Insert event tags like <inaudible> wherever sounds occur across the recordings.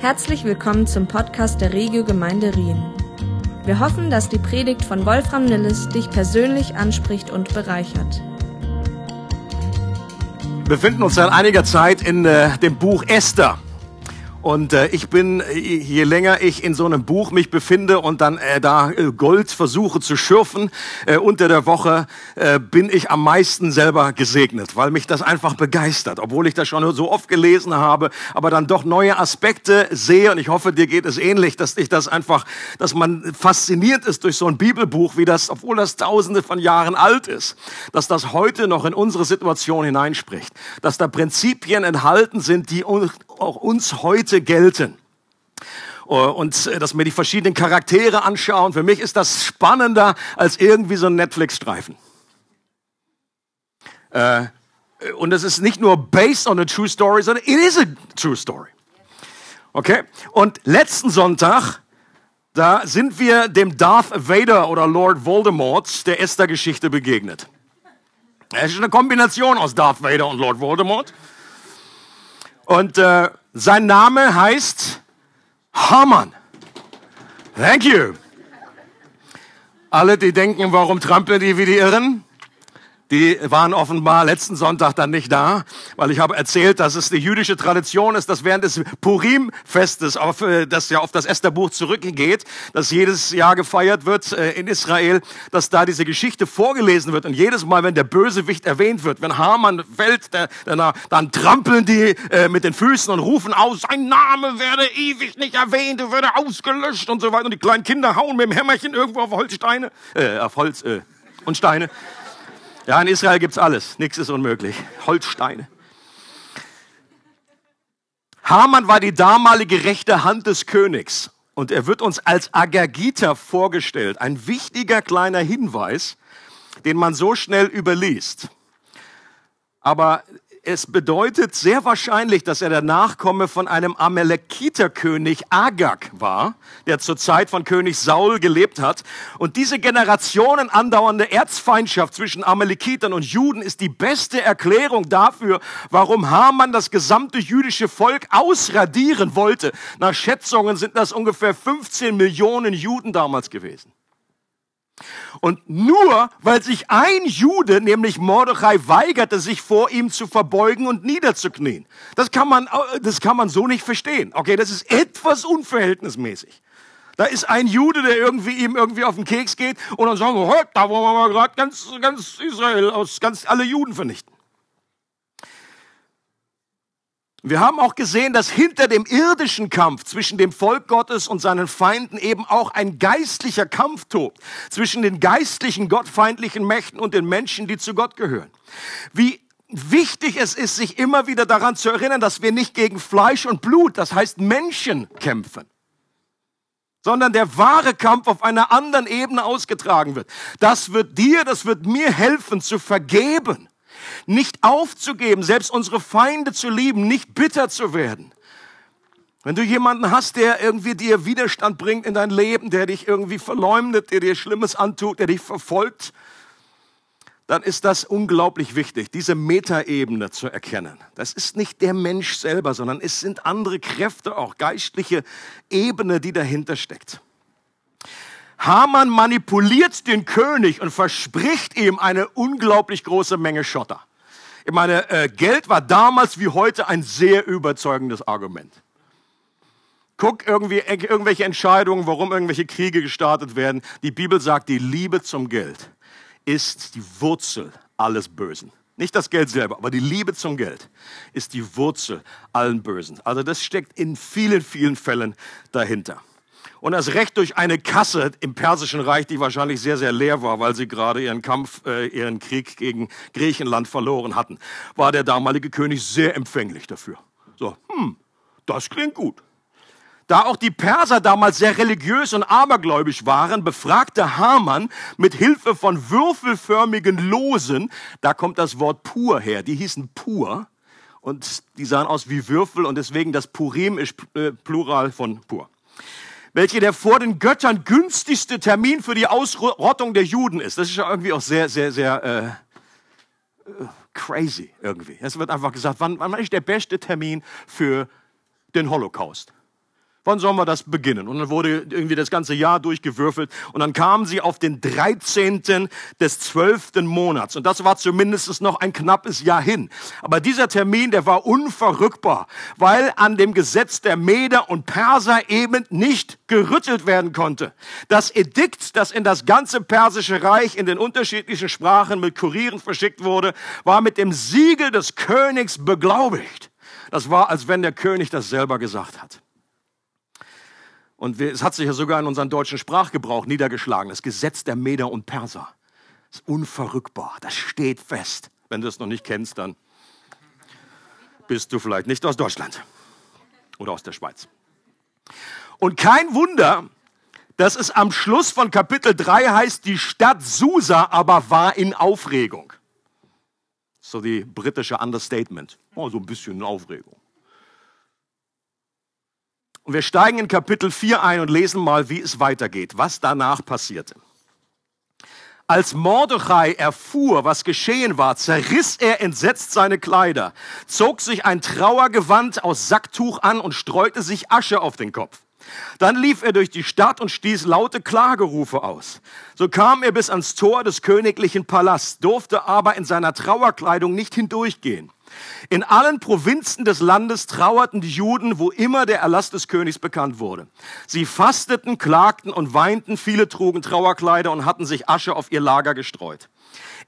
Herzlich willkommen zum Podcast der Regio Gemeinde Rien. Wir hoffen, dass die Predigt von Wolfram Nilles dich persönlich anspricht und bereichert. Wir befinden uns seit einiger Zeit in äh, dem Buch Esther. Und äh, ich bin, äh, je länger ich in so einem Buch mich befinde und dann äh, da äh, Gold versuche zu schürfen äh, unter der Woche, äh, bin ich am meisten selber gesegnet, weil mich das einfach begeistert, obwohl ich das schon so oft gelesen habe, aber dann doch neue Aspekte sehe. Und ich hoffe, dir geht es ähnlich, dass ich das einfach, dass man fasziniert ist durch so ein Bibelbuch, wie das, obwohl das tausende von Jahren alt ist, dass das heute noch in unsere Situation hineinspricht, dass da Prinzipien enthalten sind, die auch uns heute gelten. Oh, und äh, dass mir die verschiedenen Charaktere anschauen. Für mich ist das spannender als irgendwie so ein Netflix-Streifen. Äh, und es ist nicht nur based on a true story, sondern it is a true story. Okay? Und letzten Sonntag, da sind wir dem Darth Vader oder Lord Voldemort der Esther-Geschichte begegnet. Es ist eine Kombination aus Darth Vader und Lord Voldemort. Und äh, sein Name heißt Haman. Thank you. Alle, die denken, warum trampeln die wie die Irren? Die waren offenbar letzten Sonntag dann nicht da, weil ich habe erzählt, dass es die jüdische Tradition ist, dass während des Purim-Festes, auf, äh, das ja auf das Estherbuch zurückgeht, das jedes Jahr gefeiert wird äh, in Israel, dass da diese Geschichte vorgelesen wird. Und jedes Mal, wenn der Bösewicht erwähnt wird, wenn Haman fällt, dann trampeln die äh, mit den Füßen und rufen aus, sein Name werde ewig nicht erwähnt, er werde ausgelöscht und so weiter. Und die kleinen Kinder hauen mit dem Hämmerchen irgendwo auf Holzsteine, äh, auf Holz äh, und Steine. Ja, in Israel gibt's alles. Nichts ist unmöglich. Holzsteine. Haman war die damalige rechte Hand des Königs. Und er wird uns als Agagita vorgestellt. Ein wichtiger kleiner Hinweis, den man so schnell überliest. Aber es bedeutet sehr wahrscheinlich, dass er der Nachkomme von einem Amalekiterkönig Agag war, der zur Zeit von König Saul gelebt hat. Und diese Generationen andauernde Erzfeindschaft zwischen Amalekitern und Juden ist die beste Erklärung dafür, warum Haman das gesamte jüdische Volk ausradieren wollte. Nach Schätzungen sind das ungefähr 15 Millionen Juden damals gewesen. Und nur weil sich ein Jude, nämlich Mordechai, weigerte, sich vor ihm zu verbeugen und niederzuknien. Das kann man, das kann man so nicht verstehen. Okay, das ist etwas unverhältnismäßig. Da ist ein Jude, der irgendwie ihm irgendwie auf den Keks geht und dann sagen wir, da wollen wir mal gerade ganz, ganz Israel aus, ganz alle Juden vernichten. Wir haben auch gesehen, dass hinter dem irdischen Kampf zwischen dem Volk Gottes und seinen Feinden eben auch ein geistlicher Kampf tobt. Zwischen den geistlichen, gottfeindlichen Mächten und den Menschen, die zu Gott gehören. Wie wichtig es ist, sich immer wieder daran zu erinnern, dass wir nicht gegen Fleisch und Blut, das heißt Menschen, kämpfen sondern der wahre Kampf auf einer anderen Ebene ausgetragen wird. Das wird dir, das wird mir helfen zu vergeben nicht aufzugeben, selbst unsere Feinde zu lieben, nicht bitter zu werden. Wenn du jemanden hast, der irgendwie dir Widerstand bringt in dein Leben, der dich irgendwie verleumdet, der dir Schlimmes antut, der dich verfolgt, dann ist das unglaublich wichtig, diese Metaebene zu erkennen. Das ist nicht der Mensch selber, sondern es sind andere Kräfte, auch geistliche Ebene, die dahinter steckt. Haman manipuliert den König und verspricht ihm eine unglaublich große Menge Schotter. Ich meine, äh, Geld war damals wie heute ein sehr überzeugendes Argument. Guck irgendwie irgendwelche Entscheidungen, warum irgendwelche Kriege gestartet werden. Die Bibel sagt, die Liebe zum Geld ist die Wurzel alles Bösen. Nicht das Geld selber, aber die Liebe zum Geld ist die Wurzel allen Bösen. Also das steckt in vielen, vielen Fällen dahinter und erst recht durch eine Kasse im Persischen Reich, die wahrscheinlich sehr, sehr leer war, weil sie gerade ihren Kampf, äh, ihren Krieg gegen Griechenland verloren hatten, war der damalige König sehr empfänglich dafür. So, hm, das klingt gut. Da auch die Perser damals sehr religiös und abergläubisch waren, befragte Haman mit Hilfe von würfelförmigen Losen, da kommt das Wort pur her, die hießen pur und die sahen aus wie Würfel und deswegen das Purim ist äh, Plural von pur welche der vor den Göttern günstigste Termin für die Ausrottung der Juden ist. Das ist ja irgendwie auch sehr, sehr, sehr äh, äh, crazy irgendwie. Es wird einfach gesagt, wann, wann ist der beste Termin für den Holocaust? Wann sollen wir das beginnen? Und dann wurde irgendwie das ganze Jahr durchgewürfelt und dann kamen sie auf den 13. des 12. Monats und das war zumindest noch ein knappes Jahr hin. Aber dieser Termin, der war unverrückbar, weil an dem Gesetz der Meder und Perser eben nicht gerüttelt werden konnte. Das Edikt, das in das ganze persische Reich in den unterschiedlichen Sprachen mit Kurieren verschickt wurde, war mit dem Siegel des Königs beglaubigt. Das war, als wenn der König das selber gesagt hat. Und es hat sich ja sogar in unseren deutschen Sprachgebrauch niedergeschlagen. Das Gesetz der Meder und Perser. Ist unverrückbar. Das steht fest. Wenn du es noch nicht kennst, dann bist du vielleicht nicht aus Deutschland oder aus der Schweiz. Und kein Wunder, dass es am Schluss von Kapitel 3 heißt, die Stadt Susa aber war in Aufregung. So die britische Understatement. Oh, so ein bisschen in Aufregung. Und wir steigen in Kapitel 4 ein und lesen mal, wie es weitergeht, was danach passierte. Als Mordechai erfuhr, was geschehen war, zerriss er entsetzt seine Kleider, zog sich ein Trauergewand aus Sacktuch an und streute sich Asche auf den Kopf. Dann lief er durch die Stadt und stieß laute Klagerufe aus. So kam er bis ans Tor des königlichen Palasts, durfte aber in seiner Trauerkleidung nicht hindurchgehen. In allen Provinzen des Landes trauerten die Juden, wo immer der Erlass des Königs bekannt wurde. Sie fasteten, klagten und weinten, viele trugen Trauerkleider und hatten sich Asche auf ihr Lager gestreut.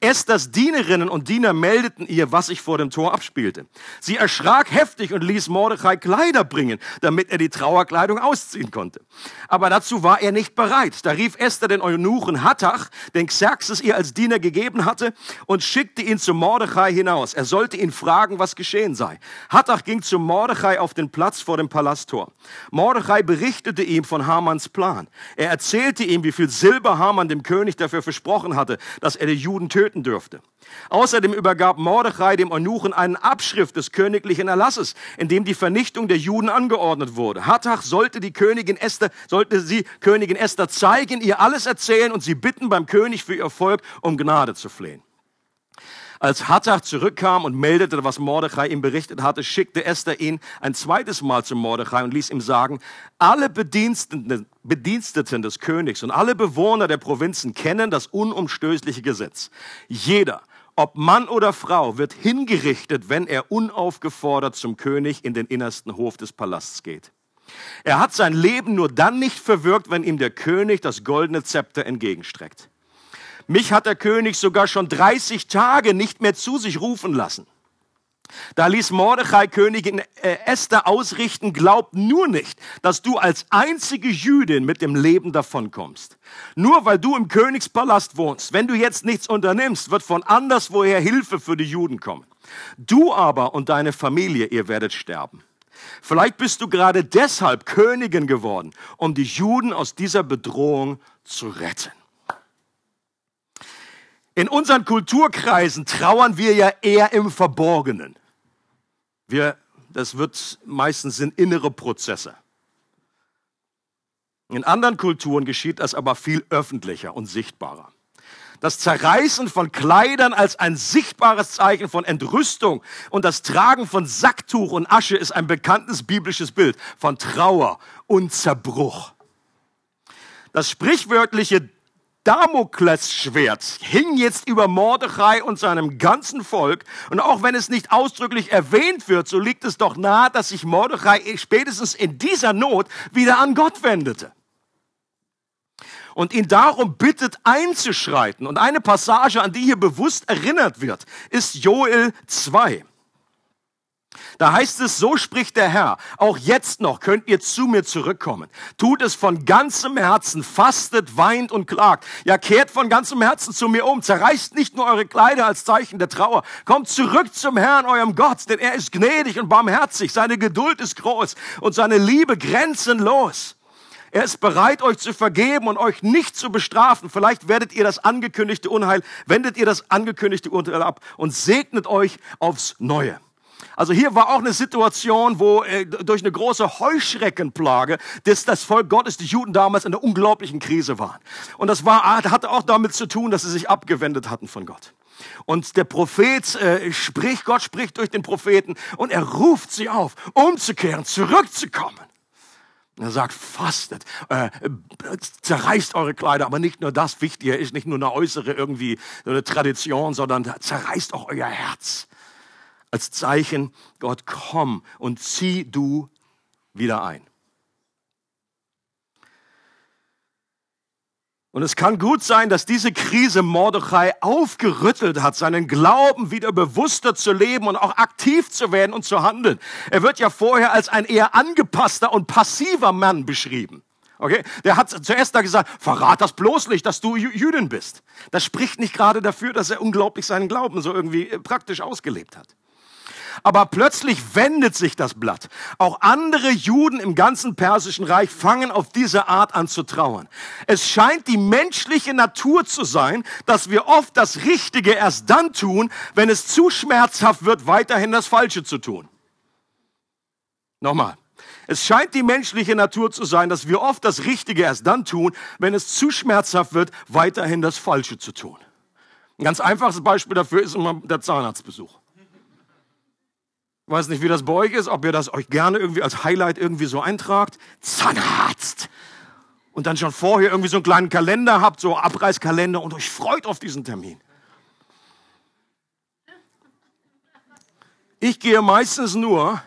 Esthers Dienerinnen und Diener meldeten ihr, was sich vor dem Tor abspielte. Sie erschrak heftig und ließ Mordechai Kleider bringen, damit er die Trauerkleidung ausziehen konnte. Aber dazu war er nicht bereit. Da rief Esther den Eunuchen Hattach, den Xerxes ihr als Diener gegeben hatte, und schickte ihn zu Mordechai hinaus. Er sollte ihn fragen, was geschehen sei. Hattach ging zu Mordechai auf den Platz vor dem Palasttor. Mordechai berichtete ihm von Hamans Plan. Er erzählte ihm, wie viel Silber Haman dem König dafür versprochen hatte, dass er die Juden töten töten dürfte. Außerdem übergab Mordechai dem Eunuchen einen Abschrift des königlichen Erlasses, in dem die Vernichtung der Juden angeordnet wurde. Hattach sollte die Königin Esther, sollte sie Königin Esther zeigen, ihr alles erzählen und sie bitten beim König für ihr Volk um Gnade zu flehen. Als Hattach zurückkam und meldete, was Mordechai ihm berichtet hatte, schickte Esther ihn ein zweites Mal zu Mordechai und ließ ihm sagen, alle Bediensteten, Bediensteten des Königs und alle Bewohner der Provinzen kennen das unumstößliche Gesetz. Jeder, ob Mann oder Frau, wird hingerichtet, wenn er unaufgefordert zum König in den innersten Hof des Palasts geht. Er hat sein Leben nur dann nicht verwirkt, wenn ihm der König das goldene Zepter entgegenstreckt. Mich hat der König sogar schon 30 Tage nicht mehr zu sich rufen lassen. Da ließ Mordechai Königin äh, Esther ausrichten, glaub nur nicht, dass du als einzige Jüdin mit dem Leben davonkommst. Nur weil du im Königspalast wohnst, wenn du jetzt nichts unternimmst, wird von anderswoher Hilfe für die Juden kommen. Du aber und deine Familie, ihr werdet sterben. Vielleicht bist du gerade deshalb Königin geworden, um die Juden aus dieser Bedrohung zu retten. In unseren Kulturkreisen trauern wir ja eher im Verborgenen. Wir, das wird meistens sind innere Prozesse. In anderen Kulturen geschieht das aber viel öffentlicher und sichtbarer. Das Zerreißen von Kleidern als ein sichtbares Zeichen von Entrüstung und das Tragen von Sacktuch und Asche ist ein bekanntes biblisches Bild von Trauer und Zerbruch. Das sprichwörtliche Damoklesschwert hing jetzt über Mordechai und seinem ganzen Volk. Und auch wenn es nicht ausdrücklich erwähnt wird, so liegt es doch nahe, dass sich Mordechai spätestens in dieser Not wieder an Gott wendete. Und ihn darum bittet einzuschreiten. Und eine Passage, an die hier bewusst erinnert wird, ist Joel 2. Da heißt es, so spricht der Herr, auch jetzt noch könnt ihr zu mir zurückkommen. Tut es von ganzem Herzen, fastet, weint und klagt. Ja, kehrt von ganzem Herzen zu mir um. Zerreißt nicht nur eure Kleider als Zeichen der Trauer. Kommt zurück zum Herrn, eurem Gott, denn er ist gnädig und barmherzig. Seine Geduld ist groß und seine Liebe grenzenlos. Er ist bereit, euch zu vergeben und euch nicht zu bestrafen. Vielleicht werdet ihr das angekündigte Unheil, wendet ihr das angekündigte Unheil ab und segnet euch aufs Neue. Also hier war auch eine Situation, wo äh, durch eine große Heuschreckenplage dass das Volk Gottes, die Juden damals in einer unglaublichen Krise waren. Und das war, hatte auch damit zu tun, dass sie sich abgewendet hatten von Gott. Und der Prophet äh, spricht, Gott spricht durch den Propheten und er ruft sie auf, umzukehren, zurückzukommen. Er sagt, fastet, äh, zerreißt eure Kleider, aber nicht nur das, wichtiger ist nicht nur eine äußere irgendwie eine Tradition, sondern zerreißt auch euer Herz. Als Zeichen, Gott, komm und zieh du wieder ein. Und es kann gut sein, dass diese Krise Mordechai aufgerüttelt hat, seinen Glauben wieder bewusster zu leben und auch aktiv zu werden und zu handeln. Er wird ja vorher als ein eher angepasster und passiver Mann beschrieben. Okay? Der hat zuerst da gesagt, verrat das bloß nicht, dass du Jüdin bist. Das spricht nicht gerade dafür, dass er unglaublich seinen Glauben so irgendwie äh, praktisch ausgelebt hat. Aber plötzlich wendet sich das Blatt. Auch andere Juden im ganzen persischen Reich fangen auf diese Art an zu trauern. Es scheint die menschliche Natur zu sein, dass wir oft das Richtige erst dann tun, wenn es zu schmerzhaft wird, weiterhin das Falsche zu tun. Nochmal. Es scheint die menschliche Natur zu sein, dass wir oft das Richtige erst dann tun, wenn es zu schmerzhaft wird, weiterhin das Falsche zu tun. Ein ganz einfaches Beispiel dafür ist immer der Zahnarztbesuch weiß nicht, wie das bei euch ist, ob ihr das euch gerne irgendwie als Highlight irgendwie so eintragt. Zahnarzt! Und dann schon vorher irgendwie so einen kleinen Kalender habt, so Abreißkalender und euch freut auf diesen Termin. Ich gehe meistens nur,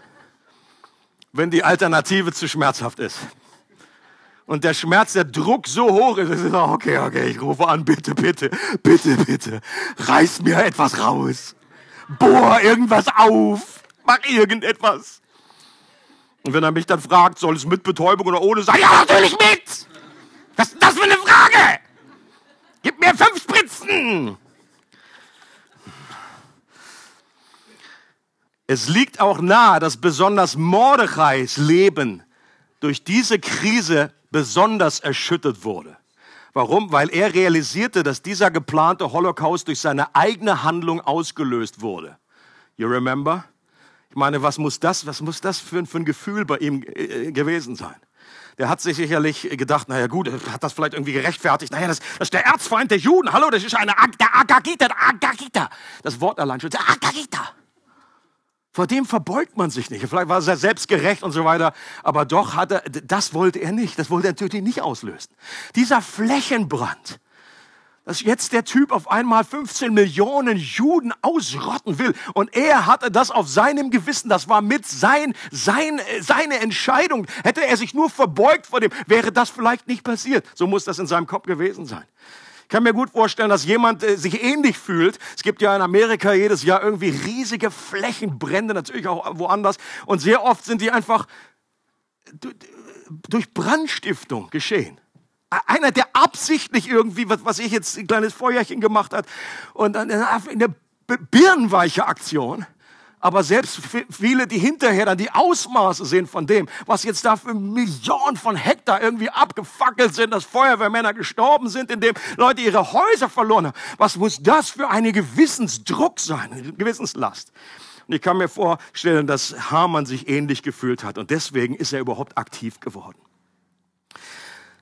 wenn die Alternative zu schmerzhaft ist. Und der Schmerz, der Druck so hoch ist, ist okay, okay, ich rufe an, bitte, bitte, bitte, bitte, reiß mir etwas raus. Bohr irgendwas auf mach irgendetwas. Und wenn er mich dann fragt, soll es mit Betäubung oder ohne sein? Ja, natürlich mit! Was ist das für eine Frage? Gib mir fünf Spritzen! Es liegt auch nahe, dass besonders Mordechais Leben durch diese Krise besonders erschüttert wurde. Warum? Weil er realisierte, dass dieser geplante Holocaust durch seine eigene Handlung ausgelöst wurde. You remember? Ich meine, was muss das, was muss das für, für ein Gefühl bei ihm äh, gewesen sein? Der hat sich sicherlich gedacht, naja gut, hat das vielleicht irgendwie gerechtfertigt. Naja, das, das ist der Erzfeind der Juden. Hallo, das ist eine, der Agagita, der Agagita. Das Wort allein schon, der Agagita. Vor dem verbeugt man sich nicht. Vielleicht war er selbstgerecht und so weiter. Aber doch hat er, das wollte er nicht. Das wollte er natürlich nicht auslösen. Dieser Flächenbrand, dass jetzt der Typ auf einmal 15 Millionen Juden ausrotten will. Und er hatte das auf seinem Gewissen. Das war mit sein, sein, seine Entscheidung. Hätte er sich nur verbeugt vor dem, wäre das vielleicht nicht passiert. So muss das in seinem Kopf gewesen sein. Ich kann mir gut vorstellen, dass jemand äh, sich ähnlich fühlt. Es gibt ja in Amerika jedes Jahr irgendwie riesige Flächenbrände, natürlich auch woanders. Und sehr oft sind die einfach durch Brandstiftung geschehen einer, der absichtlich irgendwie, was, was ich jetzt ein kleines Feuerchen gemacht hat und eine, eine birnenweiche Aktion. Aber selbst viele, die hinterher dann die Ausmaße sehen von dem, was jetzt da für Millionen von Hektar irgendwie abgefackelt sind, dass Feuerwehrmänner gestorben sind, indem Leute ihre Häuser verloren haben. Was muss das für eine Gewissensdruck sein, eine Gewissenslast? Und ich kann mir vorstellen, dass Hamann sich ähnlich gefühlt hat und deswegen ist er überhaupt aktiv geworden.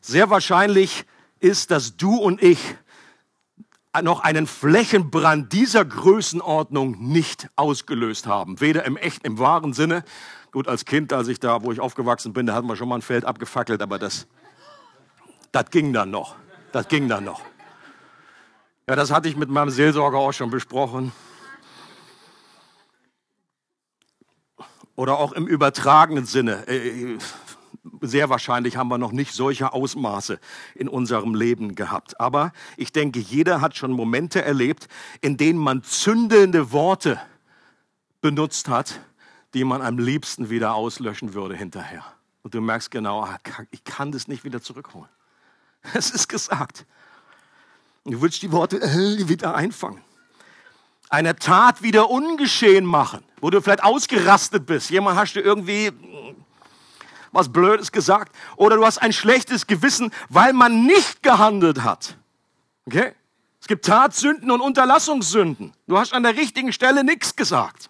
Sehr wahrscheinlich ist, dass du und ich noch einen Flächenbrand dieser Größenordnung nicht ausgelöst haben. Weder im echten, im wahren Sinne. Gut, als Kind, als ich da, wo ich aufgewachsen bin, da hatten wir schon mal ein Feld abgefackelt, aber das, das ging dann noch. Das ging dann noch. Ja, das hatte ich mit meinem Seelsorger auch schon besprochen. Oder auch im übertragenen Sinne. Sehr wahrscheinlich haben wir noch nicht solche Ausmaße in unserem Leben gehabt. Aber ich denke, jeder hat schon Momente erlebt, in denen man zündende Worte benutzt hat, die man am liebsten wieder auslöschen würde hinterher. Und du merkst genau, ah, ich kann das nicht wieder zurückholen. <laughs> Es ist gesagt. Du willst die Worte äh, wieder einfangen. Eine Tat wieder ungeschehen machen, wo du vielleicht ausgerastet bist. Jemand hast du irgendwie was Blödes gesagt oder du hast ein schlechtes Gewissen, weil man nicht gehandelt hat. Okay? Es gibt Tatsünden und Unterlassungssünden. Du hast an der richtigen Stelle nichts gesagt.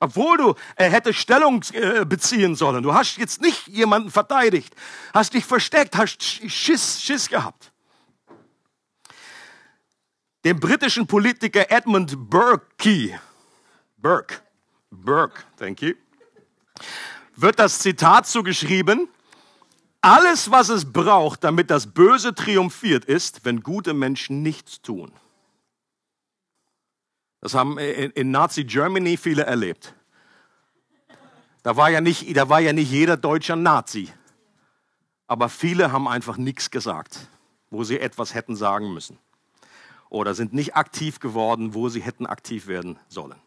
Obwohl du äh, hättest Stellung äh, beziehen sollen. Du hast jetzt nicht jemanden verteidigt. Hast dich versteckt, hast Schiss, Schiss gehabt. Dem britischen Politiker Edmund Burke, Burke, Burke, thank you, wird das Zitat zugeschrieben, Alles, was es braucht, damit das Böse triumphiert, ist, wenn gute Menschen nichts tun. Das haben in Nazi Germany viele erlebt. Da war ja nicht, da war ja nicht jeder Deutscher Nazi. Aber viele haben einfach nichts gesagt, wo sie etwas hätten sagen müssen. Oder sind nicht aktiv geworden, wo sie hätten aktiv werden sollen.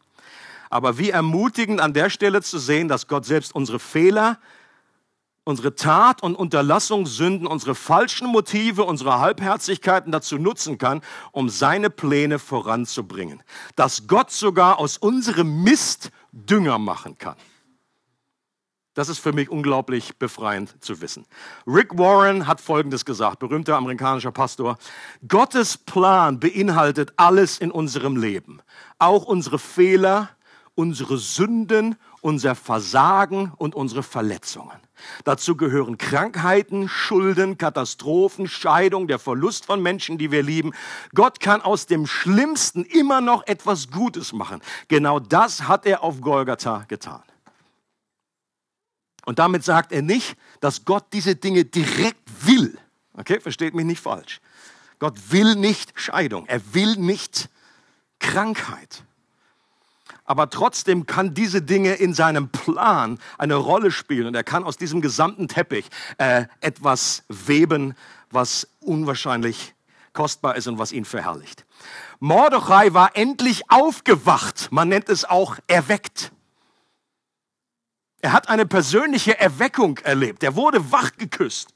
Aber wie ermutigend an der Stelle zu sehen, dass Gott selbst unsere Fehler unsere Tat und Unterlassungssünden, unsere falschen Motive, unsere Halbherzigkeiten dazu nutzen kann, um seine Pläne voranzubringen. Dass Gott sogar aus unserem Mist Dünger machen kann. Das ist für mich unglaublich befreiend zu wissen. Rick Warren hat Folgendes gesagt, berühmter amerikanischer Pastor. Gottes Plan beinhaltet alles in unserem Leben. Auch unsere Fehler, unsere Sünden, unser Versagen und unsere Verletzungen. Dazu gehören Krankheiten, Schulden, Katastrophen, Scheidung, der Verlust von Menschen, die wir lieben. Gott kann aus dem Schlimmsten immer noch etwas Gutes machen. Genau das hat er auf Golgatha getan. Und damit sagt er nicht, dass Gott diese Dinge direkt will. Okay, versteht mich nicht falsch. Gott will nicht Scheidung. Er will nicht Krankheit aber trotzdem kann diese Dinge in seinem Plan eine Rolle spielen und er kann aus diesem gesamten Teppich äh, etwas weben, was unwahrscheinlich kostbar ist und was ihn verherrlicht. Mordechai war endlich aufgewacht, man nennt es auch erweckt. Er hat eine persönliche Erweckung erlebt, er wurde wach geküsst.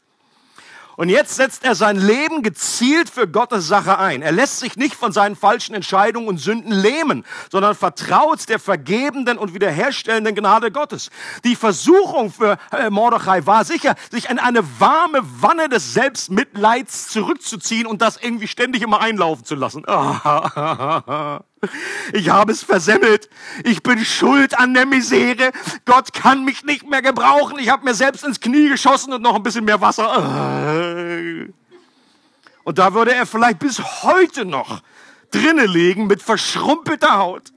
Und jetzt setzt er sein Leben gezielt für Gottes Sache ein. Er lässt sich nicht von seinen falschen Entscheidungen und Sünden lähmen, sondern vertraut der vergebenden und wiederherstellenden Gnade Gottes. Die Versuchung für äh, Mordechai war sicher, sich in eine warme Wanne des Selbstmitleids zurückzuziehen und das irgendwie ständig immer einlaufen zu lassen. <laughs> Ich habe es versemmelt. Ich bin schuld an der Misere. Gott kann mich nicht mehr gebrauchen. Ich habe mir selbst ins Knie geschossen und noch ein bisschen mehr Wasser. Und da würde er vielleicht bis heute noch drinnen liegen mit verschrumpelter Haut.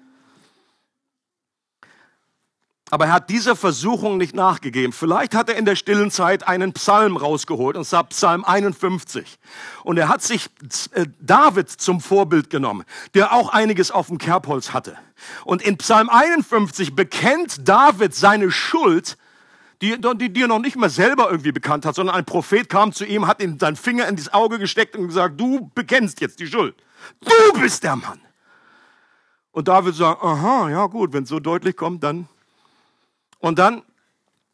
Aber er hat dieser Versuchung nicht nachgegeben. Vielleicht hat er in der stillen Zeit einen Psalm rausgeholt, und zwar Psalm 51. Und er hat sich äh, David zum Vorbild genommen, der auch einiges auf dem Kerbholz hatte. Und in Psalm 51 bekennt David seine Schuld, die, die, die er noch nicht mal selber irgendwie bekannt hat, sondern ein Prophet kam zu ihm, hat ihm seinen Finger in das Auge gesteckt und gesagt, du bekennst jetzt die Schuld. Du bist der Mann. Und David sagt, aha, ja gut, wenn es so deutlich kommt, dann und dann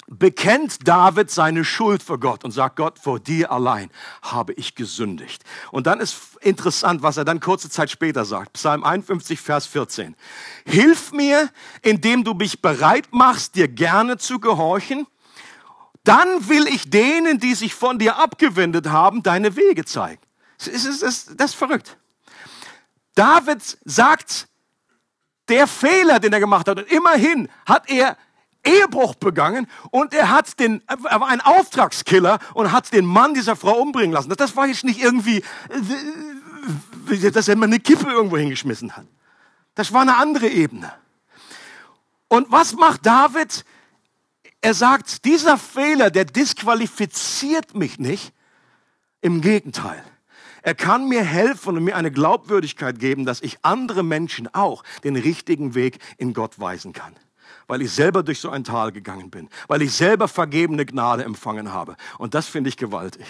bekennt David seine Schuld vor Gott und sagt, Gott, vor dir allein habe ich gesündigt. Und dann ist interessant, was er dann kurze Zeit später sagt. Psalm 51, Vers 14. Hilf mir, indem du mich bereit machst, dir gerne zu gehorchen. Dann will ich denen, die sich von dir abgewendet haben, deine Wege zeigen. Das ist, das, das ist verrückt. David sagt, der Fehler, den er gemacht hat, und immerhin hat er Ehebruch begangen und er hat den, er war ein Auftragskiller und hat den Mann dieser Frau umbringen lassen. Das war jetzt nicht irgendwie, dass er mal eine Kippe irgendwo hingeschmissen hat. Das war eine andere Ebene. Und was macht David? Er sagt, dieser Fehler, der disqualifiziert mich nicht. Im Gegenteil. Er kann mir helfen und mir eine Glaubwürdigkeit geben, dass ich andere Menschen auch den richtigen Weg in Gott weisen kann weil ich selber durch so ein Tal gegangen bin, weil ich selber vergebene Gnade empfangen habe. Und das finde ich gewaltig.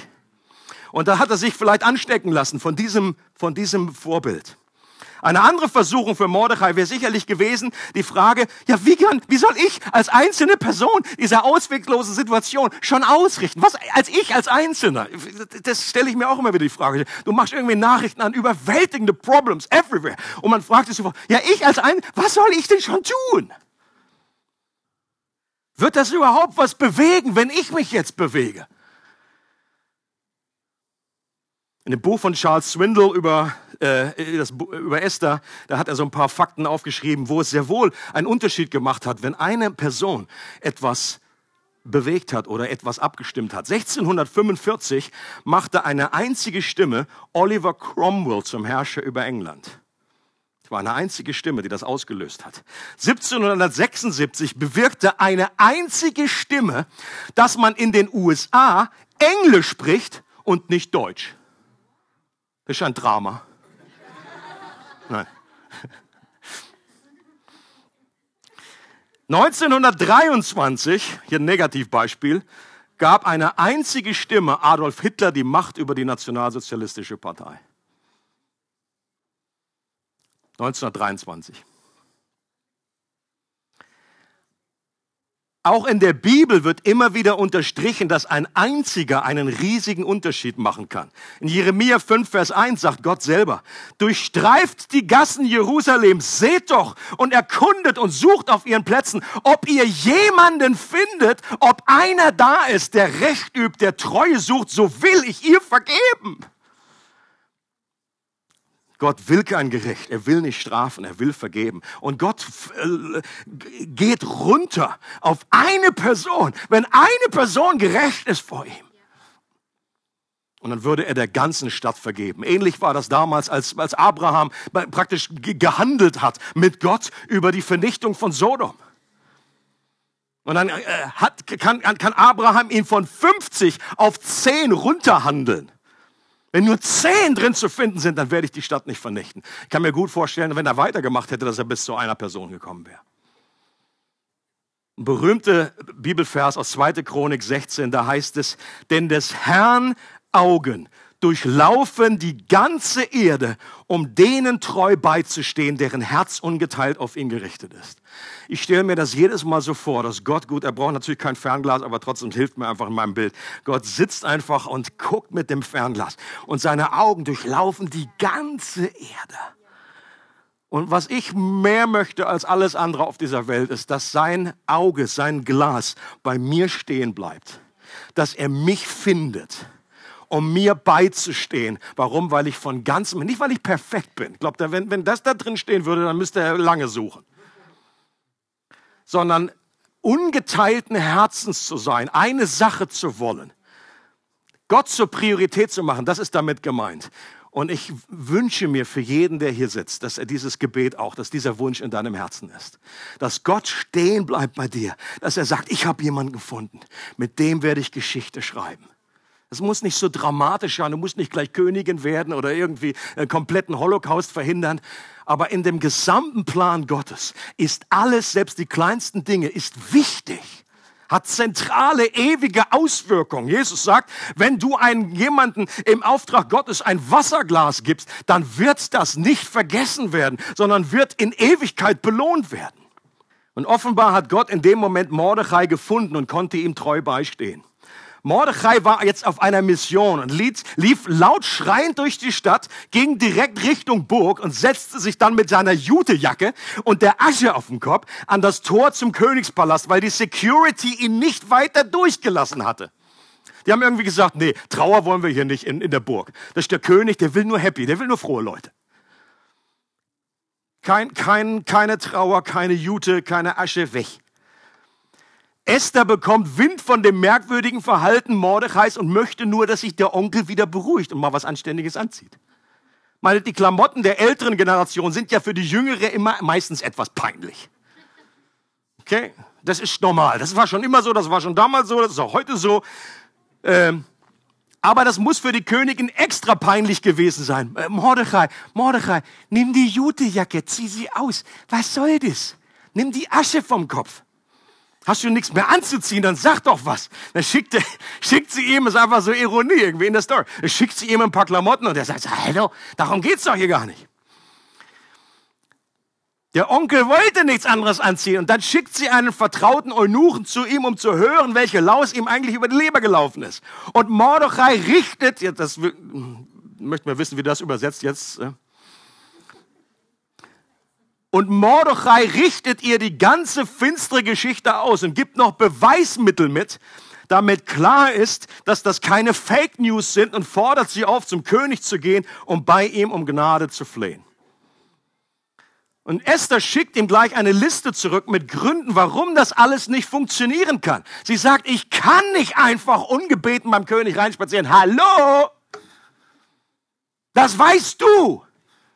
Und da hat er sich vielleicht anstecken lassen von diesem, von diesem Vorbild. Eine andere Versuchung für Mordechai wäre sicherlich gewesen, die Frage, ja, wie kann, wie soll ich als einzelne Person diese ausweglose Situation schon ausrichten? Was, als ich, als Einzelner? Das stelle ich mir auch immer wieder die Frage. Du machst irgendwie Nachrichten an überwältigende Problems everywhere. Und man fragt sich sofort, ja, ich als ein, was soll ich denn schon tun? Wird das überhaupt was bewegen, wenn ich mich jetzt bewege? In dem Buch von Charles Swindle über, äh, das, über Esther, da hat er so ein paar Fakten aufgeschrieben, wo es sehr wohl einen Unterschied gemacht hat, wenn eine Person etwas bewegt hat oder etwas abgestimmt hat. 1645 machte eine einzige Stimme Oliver Cromwell zum Herrscher über England war eine einzige Stimme, die das ausgelöst hat. 1776 bewirkte eine einzige Stimme, dass man in den USA Englisch spricht und nicht Deutsch. Das ist ein Drama. Nein. 1923, hier ein Negativbeispiel, gab eine einzige Stimme Adolf Hitler die Macht über die Nationalsozialistische Partei. 1923. Auch in der Bibel wird immer wieder unterstrichen, dass ein einziger einen riesigen Unterschied machen kann. In Jeremia 5, Vers 1 sagt Gott selber, durchstreift die Gassen Jerusalems, seht doch und erkundet und sucht auf ihren Plätzen, ob ihr jemanden findet, ob einer da ist, der Recht übt, der Treue sucht, so will ich ihr vergeben. Gott will kein Gericht, er will nicht strafen, er will vergeben. Und Gott äh, geht runter auf eine Person, wenn eine Person gerecht ist vor ihm. Und dann würde er der ganzen Stadt vergeben. Ähnlich war das damals, als, als Abraham praktisch gehandelt hat mit Gott über die Vernichtung von Sodom. Und dann äh, hat, kann, kann Abraham ihn von 50 auf 10 runterhandeln. Wenn nur zehn drin zu finden sind, dann werde ich die Stadt nicht vernichten. Ich kann mir gut vorstellen, wenn er weitergemacht hätte, dass er bis zu einer Person gekommen wäre. Ein berühmter Bibelvers aus 2. Chronik 16, da heißt es, denn des Herrn Augen durchlaufen die ganze Erde, um denen treu beizustehen, deren Herz ungeteilt auf ihn gerichtet ist. Ich stelle mir das jedes Mal so vor, dass Gott, gut, er braucht natürlich kein Fernglas, aber trotzdem hilft mir einfach in meinem Bild. Gott sitzt einfach und guckt mit dem Fernglas und seine Augen durchlaufen die ganze Erde. Und was ich mehr möchte als alles andere auf dieser Welt ist, dass sein Auge, sein Glas bei mir stehen bleibt, dass er mich findet um mir beizustehen. Warum? Weil ich von ganzem, nicht weil ich perfekt bin. Glaubt er, wenn, wenn das da drin stehen würde, dann müsste er lange suchen. Sondern ungeteilten Herzens zu sein, eine Sache zu wollen. Gott zur Priorität zu machen, das ist damit gemeint. Und ich wünsche mir für jeden, der hier sitzt, dass er dieses Gebet auch, dass dieser Wunsch in deinem Herzen ist. Dass Gott stehen bleibt bei dir. Dass er sagt, ich habe jemanden gefunden, mit dem werde ich Geschichte schreiben. Es muss nicht so dramatisch sein, du musst nicht gleich Königin werden oder irgendwie einen kompletten Holocaust verhindern. Aber in dem gesamten Plan Gottes ist alles, selbst die kleinsten Dinge, ist wichtig hat zentrale, ewige Auswirkungen. Jesus sagt, wenn du einen, jemanden im Auftrag Gottes ein Wasserglas gibst, dann wird das nicht vergessen werden, sondern wird in Ewigkeit belohnt werden. Und offenbar hat Gott in dem Moment Mordechai gefunden und konnte ihm treu beistehen. Mordechai war jetzt auf einer Mission und lief, lief laut schreiend durch die Stadt, ging direkt Richtung Burg und setzte sich dann mit seiner Jutejacke und der Asche auf dem Kopf an das Tor zum Königspalast, weil die Security ihn nicht weiter durchgelassen hatte. Die haben irgendwie gesagt, nee, Trauer wollen wir hier nicht in, in der Burg. Das ist der König, der will nur happy, der will nur frohe Leute. Kein, kein, keine Trauer, keine Jute, keine Asche, weg. Esther bekommt Wind von dem merkwürdigen Verhalten Mordechais und möchte nur, dass sich der Onkel wieder beruhigt und mal was Anständiges anzieht. Meine, die Klamotten der älteren Generation sind ja für die jüngere immer meistens etwas peinlich. Okay? Das ist normal. Das war schon immer so, das war schon damals so, das ist auch heute so. Ähm, aber das muss für die Königin extra peinlich gewesen sein. Äh, Mordechai, Mordechai, nimm die Jutejacke, zieh sie aus. Was soll das? Nimm die Asche vom Kopf. Hast du nichts mehr anzuziehen, dann sag doch was. Dann schickt, er, <laughs> schickt sie ihm, ist einfach so Ironie irgendwie in der Story. Dann schickt sie ihm ein paar Klamotten und er sagt, hallo, darum geht's doch hier gar nicht. Der Onkel wollte nichts anderes anziehen und dann schickt sie einen vertrauten Eunuchen zu ihm, um zu hören, welche Laus ihm eigentlich über die Leber gelaufen ist. Und Mordechai richtet, das möchten wir wissen, wie das übersetzt jetzt, äh, und Mordechai richtet ihr die ganze finstere Geschichte aus und gibt noch Beweismittel mit, damit klar ist, dass das keine Fake News sind und fordert sie auf, zum König zu gehen, um bei ihm um Gnade zu flehen. Und Esther schickt ihm gleich eine Liste zurück mit Gründen, warum das alles nicht funktionieren kann. Sie sagt, ich kann nicht einfach ungebeten beim König reinspazieren. Hallo? Das weißt du.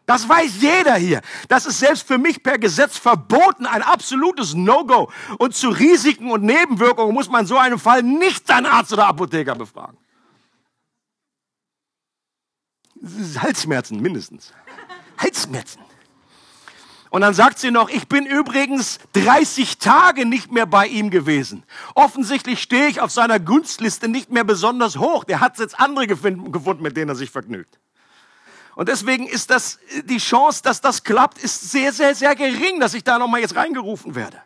Das weiß jeder hier. Das ist selbst für mich per Gesetz verboten, ein absolutes No-Go. Und zu Risiken und Nebenwirkungen muss man so einen Fall nicht seinen Arzt oder Apotheker befragen. Halsschmerzen mindestens. Halsschmerzen. Und dann sagt sie noch, ich bin übrigens 30 Tage nicht mehr bei ihm gewesen. Offensichtlich stehe ich auf seiner Gunstliste nicht mehr besonders hoch. Der hat jetzt andere gefunden, mit denen er sich vergnügt. Und deswegen ist das, die Chance, dass das klappt, ist sehr, sehr, sehr gering, dass ich da nochmal jetzt reingerufen werde.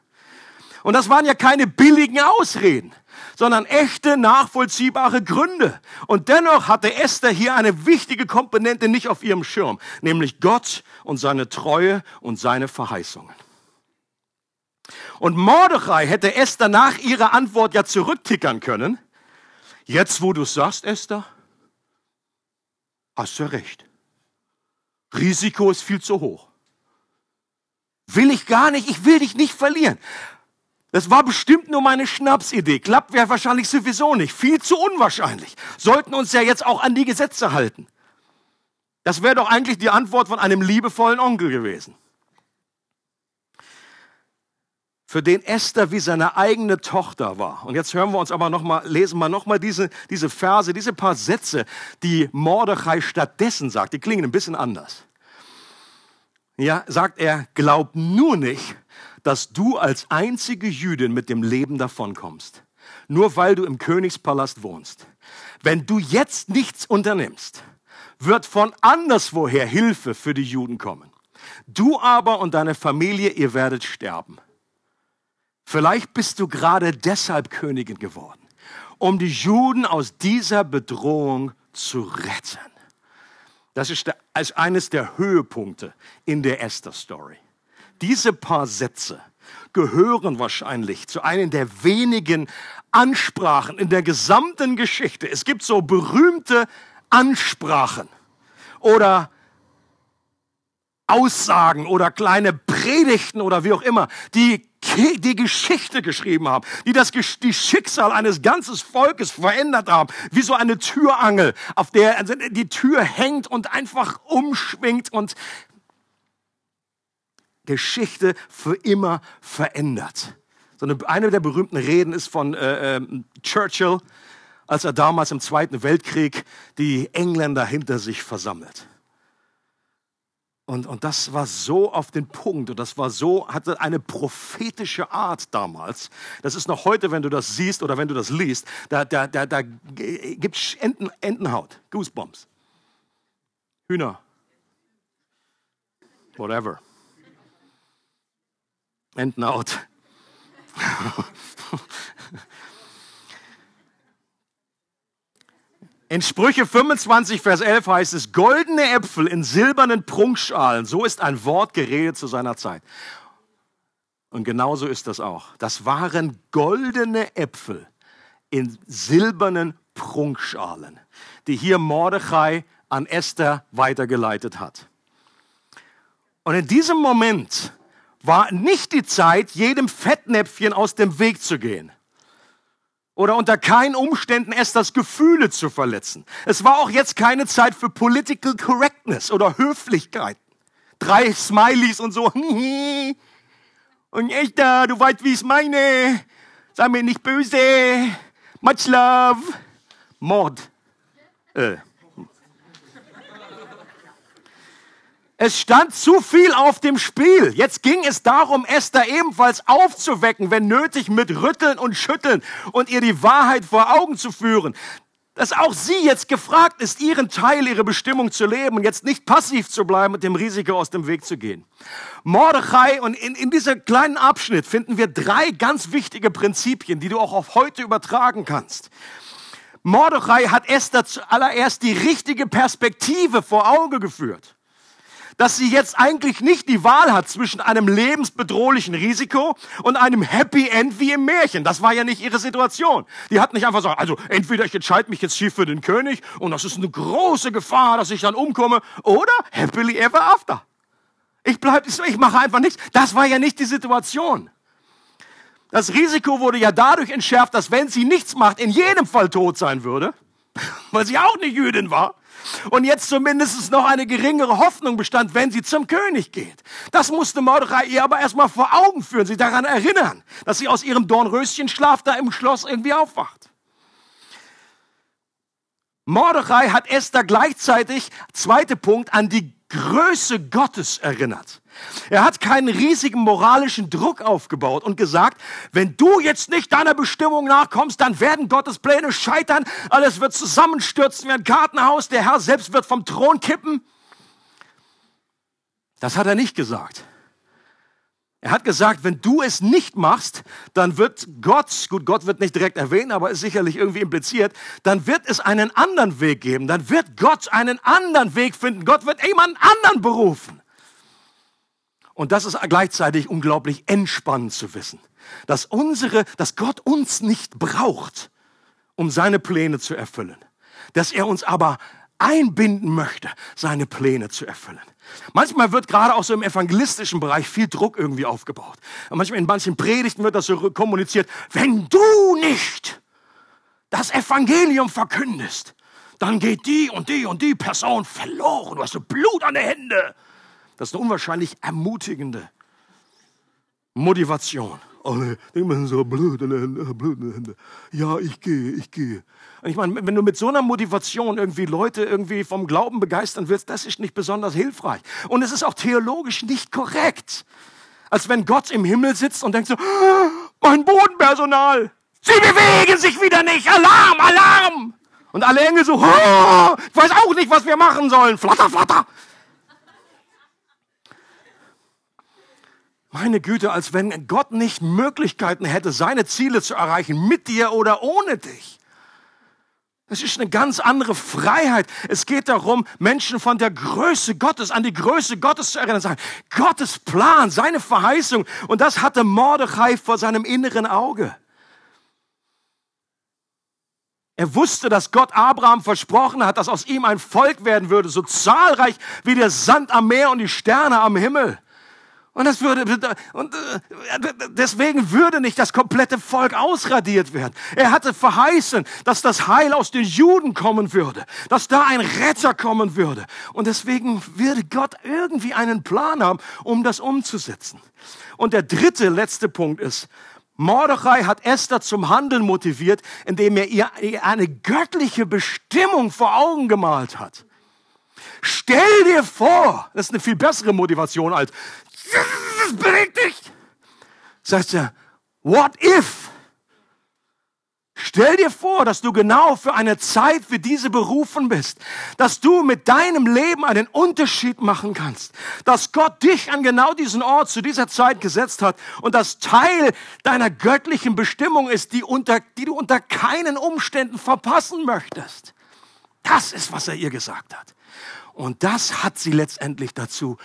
Und das waren ja keine billigen Ausreden, sondern echte, nachvollziehbare Gründe. Und dennoch hatte Esther hier eine wichtige Komponente nicht auf ihrem Schirm, nämlich Gott und seine Treue und seine Verheißungen. Und Mordechai hätte Esther nach ihrer Antwort ja zurücktickern können. Jetzt, wo du sagst, Esther, hast du recht. Risiko ist viel zu hoch. Will ich gar nicht, ich will dich nicht verlieren. Das war bestimmt nur meine Schnapsidee. Klappt wäre wahrscheinlich sowieso nicht. Viel zu unwahrscheinlich. Sollten uns ja jetzt auch an die Gesetze halten. Das wäre doch eigentlich die Antwort von einem liebevollen Onkel gewesen. Für den Esther wie seine eigene Tochter war. Und jetzt hören wir uns aber noch mal, lesen wir nochmal diese, diese Verse, diese paar Sätze, die Mordechai stattdessen sagt. Die klingen ein bisschen anders. Ja, sagt er, glaub nur nicht, dass du als einzige Jüdin mit dem Leben davonkommst. Nur weil du im Königspalast wohnst. Wenn du jetzt nichts unternimmst, wird von anderswoher Hilfe für die Juden kommen. Du aber und deine Familie, ihr werdet sterben. Vielleicht bist du gerade deshalb Königin geworden, um die Juden aus dieser Bedrohung zu retten. Das ist, eines der Höhepunkte in der Esther-Story. Diese paar Sätze gehören wahrscheinlich zu einem der wenigen Ansprachen in der gesamten Geschichte. Es gibt so berühmte Ansprachen oder Aussagen oder kleine Predigten oder wie auch immer, die die Geschichte geschrieben haben, die das die Schicksal eines ganzen Volkes verändert haben, wie so eine Türangel, auf der also die Tür hängt und einfach umschwingt und Geschichte für immer verändert. So eine, eine der berühmten Reden ist von äh, äh, Churchill, als er damals im Zweiten Weltkrieg die Engländer hinter sich versammelt. Und, und das war so auf den Punkt und das war so, hatte eine prophetische Art damals. Das ist noch heute, wenn du das siehst oder wenn du das liest, da, da, da, da gibt es Enten, Entenhaut, Goosebumps, Hühner, whatever. Entenhaut. <laughs> In Sprüche 25, Vers 11 heißt es, goldene Äpfel in silbernen Prunkschalen, so ist ein Wort geredet zu seiner Zeit. Und genauso ist das auch. Das waren goldene Äpfel in silbernen Prunkschalen, die hier Mordechai an Esther weitergeleitet hat. Und in diesem Moment war nicht die Zeit, jedem Fettnäpfchen aus dem Weg zu gehen oder unter keinen Umständen Esthers Gefühle zu verletzen. Es war auch jetzt keine Zeit für Political Correctness oder Höflichkeit. Drei Smileys und so. <laughs> Und Esther, du weißt, wie ich meine. Sei mir nicht böse. Much love. Mord. Äh. Es stand zu viel auf dem Spiel. Jetzt ging es darum, Esther ebenfalls aufzuwecken, wenn nötig, mit Rütteln und Schütteln und ihr die Wahrheit vor Augen zu führen. Dass auch sie jetzt gefragt ist, ihren Teil, ihre Bestimmung zu leben und jetzt nicht passiv zu bleiben und dem Risiko aus dem Weg zu gehen. Mordechai, und in, in diesem kleinen Abschnitt finden wir drei ganz wichtige Prinzipien, die du auch auf heute übertragen kannst. Mordechai hat Esther zuallererst die richtige Perspektive vor Auge geführt dass sie jetzt eigentlich nicht die Wahl hat zwischen einem lebensbedrohlichen Risiko und einem Happy End wie im Märchen. Das war ja nicht ihre Situation. Die hat nicht einfach gesagt, also entweder ich entscheide mich jetzt hier für den König und das ist eine große Gefahr, dass ich dann umkomme, oder happily ever after. Ich bleib, ich mache einfach nichts. Das war ja nicht die Situation. Das Risiko wurde ja dadurch entschärft, dass wenn sie nichts macht, in jedem Fall tot sein würde, <laughs> weil sie auch eine Jüdin war und jetzt zumindest noch eine geringere Hoffnung bestand, wenn sie zum König geht. Das musste Mordechai ihr aber erstmal vor Augen führen, sie daran erinnern, dass sie aus ihrem Dornröschenschlaf da im Schloss irgendwie aufwacht. Mordechai hat Esther gleichzeitig, zweiter Punkt, an die Größe Gottes erinnert. Er hat keinen riesigen moralischen Druck aufgebaut und gesagt, wenn du jetzt nicht deiner Bestimmung nachkommst, dann werden Gottes Pläne scheitern, alles wird zusammenstürzen wie ein Kartenhaus, der Herr selbst wird vom Thron kippen. Das hat er nicht gesagt. Er hat gesagt, wenn du es nicht machst, dann wird Gott, gut, Gott wird nicht direkt erwähnen, aber ist sicherlich irgendwie impliziert, dann wird es einen anderen Weg geben. Dann wird Gott einen anderen Weg finden. Gott wird jemanden anderen berufen. Und das ist gleichzeitig unglaublich entspannend zu wissen, dass unsere, dass Gott uns nicht braucht, um seine Pläne zu erfüllen, dass er uns aber einbinden möchte, seine Pläne zu erfüllen. Manchmal wird gerade auch so im evangelistischen Bereich viel Druck irgendwie aufgebaut. Und manchmal in manchen Predigten wird das so kommuniziert, wenn du nicht das Evangelium verkündest, dann geht die und die und die Person verloren. Du hast so Blut an den Händen. Das ist eine unwahrscheinlich ermutigende Motivation. Alle denken so Blut in den Händen. Ja, ich gehe, ich gehe. Und ich meine, wenn du mit so einer Motivation irgendwie Leute irgendwie vom Glauben begeistern willst, das ist nicht besonders hilfreich. Und es ist auch theologisch nicht korrekt. Als wenn Gott im Himmel sitzt und denkt so, mein Bodenpersonal, sie bewegen sich wieder nicht, Alarm, Alarm. Und alle Engel so, ich weiß auch nicht, was wir machen sollen, flatter, flatter. Meine Güte, als wenn Gott nicht Möglichkeiten hätte, seine Ziele zu erreichen, mit dir oder ohne dich. Es ist eine ganz andere Freiheit. Es geht darum, Menschen von der Größe Gottes an die Größe Gottes zu erinnern. Sagen, Gottes Plan, seine Verheißung. Und das hatte Mordechai vor seinem inneren Auge. Er wusste, dass Gott Abraham versprochen hat, dass aus ihm ein Volk werden würde, so zahlreich wie der Sand am Meer und die Sterne am Himmel. Und, das würde, und äh, deswegen würde nicht das komplette Volk ausradiert werden. Er hatte verheißen, dass das Heil aus den Juden kommen würde, dass da ein Retter kommen würde. Und deswegen würde Gott irgendwie einen Plan haben, um das umzusetzen. Und der dritte, letzte Punkt ist, Mordechai hat Esther zum Handeln motiviert, indem er ihr eine göttliche Bestimmung vor Augen gemalt hat. Stell dir vor, das ist eine viel bessere Motivation als, das bewegt dich. Sagt er, what if? Stell dir vor, dass du genau für eine Zeit wie diese berufen bist, dass du mit deinem Leben einen Unterschied machen kannst, dass Gott dich an genau diesen Ort zu dieser Zeit gesetzt hat und das Teil deiner göttlichen Bestimmung ist, die, unter, die du unter keinen Umständen verpassen möchtest. Das ist, was er ihr gesagt hat. Und das hat sie letztendlich dazu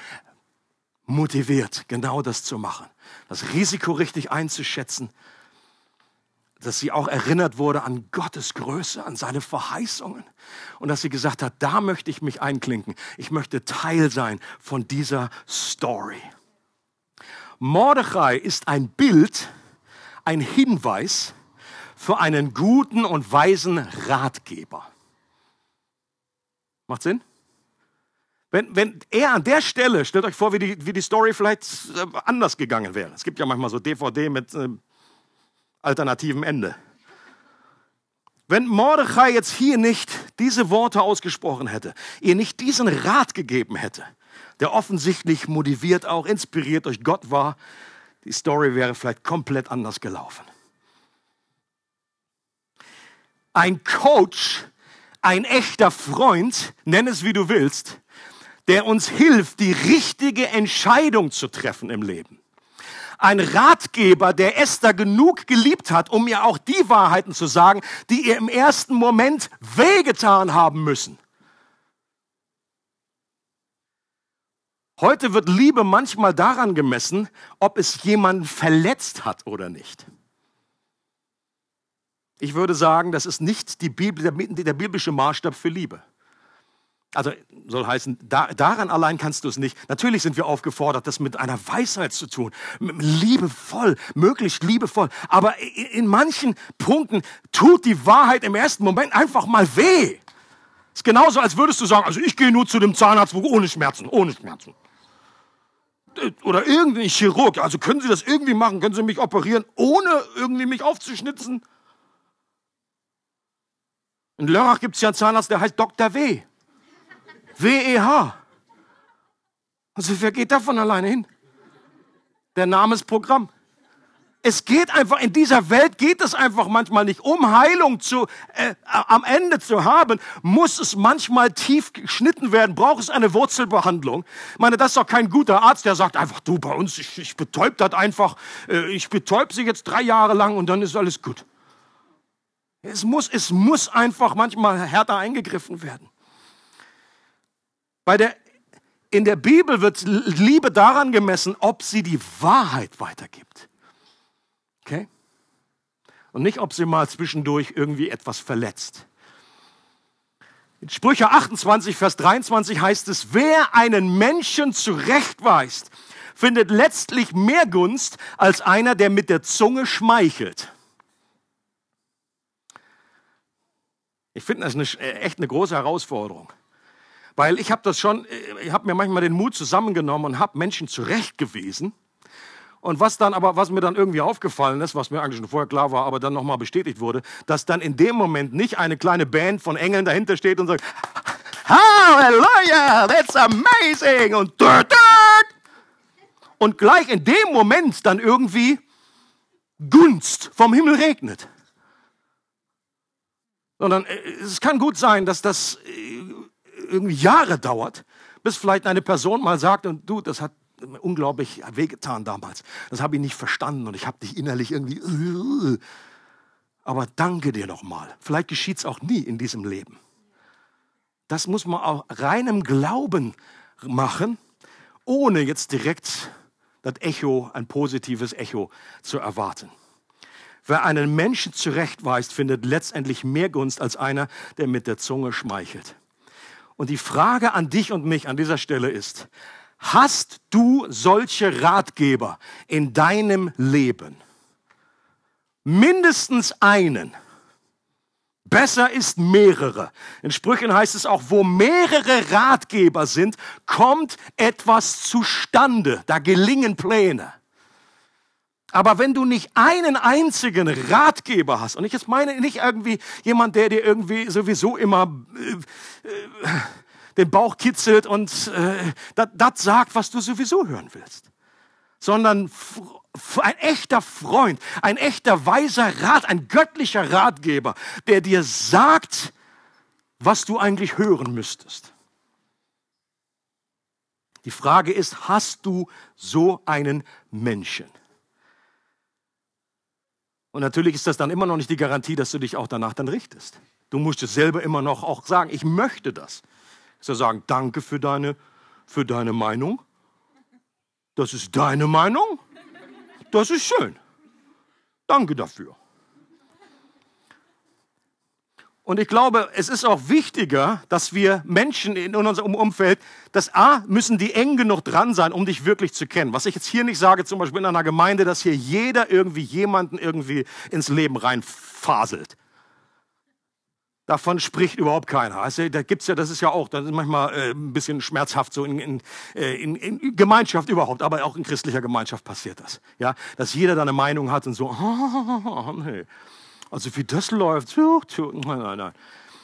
motiviert, genau das zu machen. Das Risiko richtig einzuschätzen, dass sie auch erinnert wurde an Gottes Größe, an seine Verheißungen und dass sie gesagt hat, da möchte ich mich einklinken. Ich möchte Teil sein von dieser Story. Mordechai ist ein Bild, ein Hinweis für einen guten und weisen Ratgeber. Macht Sinn? Wenn, wenn er an der Stelle, stellt euch vor, wie die, wie die Story vielleicht äh, anders gegangen wäre. Es gibt ja manchmal so DVD mit äh, alternativem Ende. Wenn Mordechai jetzt hier nicht diese Worte ausgesprochen hätte, ihr nicht diesen Rat gegeben hätte, der offensichtlich motiviert, auch inspiriert durch Gott war, die Story wäre vielleicht komplett anders gelaufen. Ein Coach, ein echter Freund, nenn es wie du willst, der uns hilft, die richtige Entscheidung zu treffen im Leben. Ein Ratgeber, der Esther genug geliebt hat, um ihr auch die Wahrheiten zu sagen, die ihr im ersten Moment wehgetan haben müssen. Heute wird Liebe manchmal daran gemessen, ob es jemanden verletzt hat oder nicht. Ich würde sagen, das ist nicht Bibel, der, der biblische Maßstab für Liebe. Also soll heißen, da, daran allein kannst du es nicht. Natürlich sind wir aufgefordert, das mit einer Weisheit zu tun, liebevoll, möglichst liebevoll. Aber in manchen Punkten tut die Wahrheit im ersten Moment einfach mal weh. Ist genauso, als würdest du sagen, also ich gehe nur zu dem Zahnarzt ohne Schmerzen, ohne Schmerzen. Oder irgendwie Chirurg, also können Sie das irgendwie machen? Können Sie mich operieren, ohne irgendwie mich aufzuschnitzen? In Lörrach gibt es ja einen Zahnarzt, der heißt Dr. W. W-E-H. Also wer geht da von alleine hin? Der Name ist Programm. Es geht einfach, in dieser Welt geht es einfach manchmal nicht. Um Heilung zu, äh, am Ende zu haben, muss es manchmal tief geschnitten werden, braucht es eine Wurzelbehandlung. Ich meine, das ist doch kein guter Arzt, der sagt einfach, du bei uns, ich, ich betäub das einfach, äh, ich betäub sie jetzt drei Jahre lang und dann ist alles gut. Es muss, es muss einfach manchmal härter eingegriffen werden. Bei der, in der Bibel wird Liebe daran gemessen, ob sie die Wahrheit weitergibt. Okay? Und nicht, ob sie mal zwischendurch irgendwie etwas verletzt. In Sprüche 28, Vers 23 heißt es, wer einen Menschen zurechtweist, findet letztlich mehr Gunst als einer, der mit der Zunge schmeichelt. Ich finde das eine, äh, echt eine große Herausforderung. Weil ich habe das schon, äh, ich habe mir manchmal den Mut zusammengenommen und habe Menschen zurechtgewiesen. Und was dann aber, was mir dann irgendwie aufgefallen ist, was mir eigentlich schon vorher klar war, aber dann nochmal bestätigt wurde, dass dann in dem Moment nicht eine kleine Band von Engeln dahinter steht und sagt, Halleluja, that's amazing! Und und gleich in dem Moment dann irgendwie Gunst vom Himmel regnet. Sondern äh, es kann gut sein, dass das äh, irgendwie Jahre dauert, bis vielleicht eine Person mal sagt, und du, das hat unglaublich wehgetan damals. Das habe ich nicht verstanden und ich habe dich innerlich irgendwie. Aber danke dir nochmal. Vielleicht geschieht es auch nie in diesem Leben. Das muss man auch reinem Glauben machen, ohne jetzt direkt das Echo, ein positives Echo zu erwarten. Wer einen Menschen zurechtweist, findet letztendlich mehr Gunst als einer, der mit der Zunge schmeichelt. Und die Frage an dich und mich an dieser Stelle ist, Hast du solche Ratgeber in deinem Leben? Mindestens einen. Besser ist mehrere. In Sprüchen heißt es auch, wo mehrere Ratgeber sind, kommt etwas zustande. Da gelingen Pläne. Aber wenn du nicht einen einzigen Ratgeber hast, und ich jetzt meine nicht irgendwie jemand, der dir irgendwie sowieso immer äh, äh, den Bauch kitzelt und äh, das sagt, was du sowieso hören willst. Sondern ein echter Freund, ein echter weiser Rat, ein göttlicher Ratgeber, der dir sagt, was du eigentlich hören müsstest. Die Frage ist, hast du so einen Menschen? Und natürlich ist das dann immer noch nicht die Garantie, dass du dich auch danach dann richtest. Du musst es selber immer noch auch sagen, ich möchte das. Sie sagen, danke für deine, für deine Meinung. Das ist deine Meinung. Das ist schön. Danke dafür. Und ich glaube, es ist auch wichtiger, dass wir Menschen in unserem Umfeld, dass A, müssen die eng genug dran sein, um dich wirklich zu kennen. Was ich jetzt hier nicht sage, zum Beispiel in einer Gemeinde, dass hier jeder irgendwie jemanden irgendwie ins Leben reinfaselt. Davon spricht überhaupt keiner. Also, da gibt's ja, das ist ja auch, das ist manchmal äh, ein bisschen schmerzhaft so in, in, äh, in, in Gemeinschaft überhaupt, aber auch in christlicher Gemeinschaft passiert das. Ja, dass jeder da eine Meinung hat und so, oh, <laughs> nee. Also wie das läuft, nein, nein, nein.